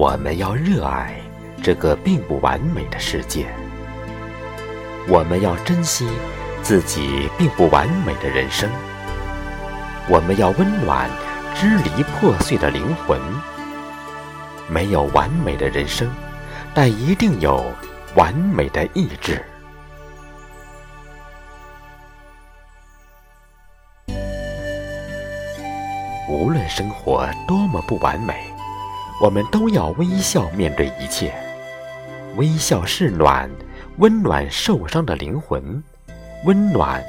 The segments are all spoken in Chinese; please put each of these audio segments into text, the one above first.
我们要热爱这个并不完美的世界，我们要珍惜自己并不完美的人生，我们要温暖支离破碎的灵魂。没有完美的人生，但一定有完美的意志。无论生活多么不完美，我们都要微笑面对一切。微笑是暖，温暖受伤的灵魂，温暖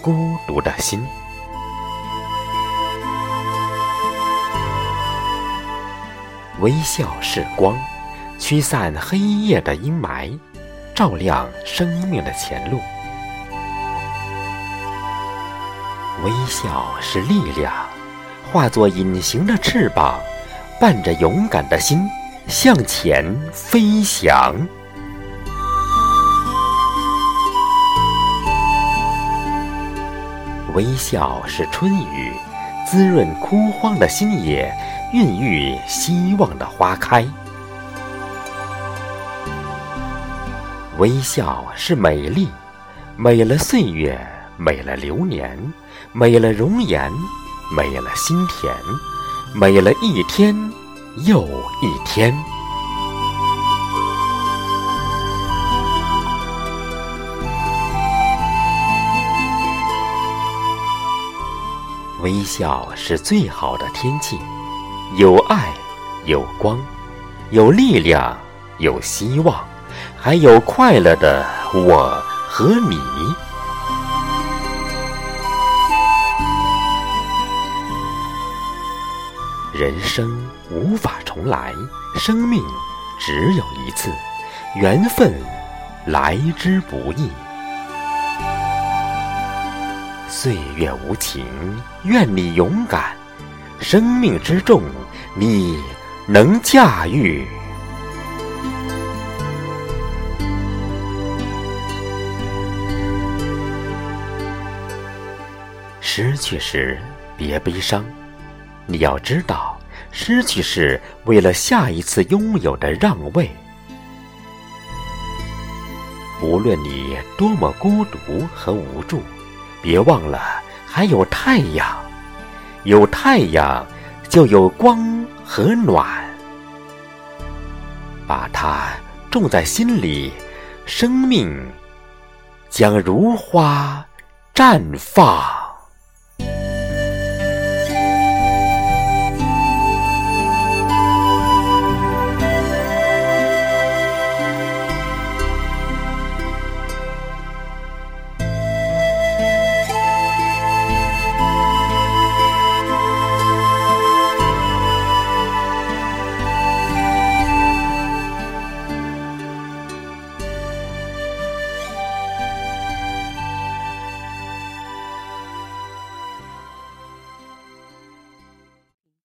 孤独的心。微笑是光，驱散黑夜的阴霾，照亮生命的前路。微笑是力量，化作隐形的翅膀，伴着勇敢的心向前飞翔。微笑是春雨，滋润枯黄的心野。孕育希望的花开，微笑是美丽，美了岁月，美了流年，美了容颜，美了心田，美了一天又一天。微笑是最好的天气。有爱，有光，有力量，有希望，还有快乐的我和你。人生无法重来，生命只有一次，缘分来之不易。岁月无情，愿你勇敢。生命之重，你能驾驭。失去时别悲伤，你要知道，失去是为了下一次拥有的让位。无论你多么孤独和无助，别忘了还有太阳。有太阳，就有光和暖。把它种在心里，生命将如花绽放。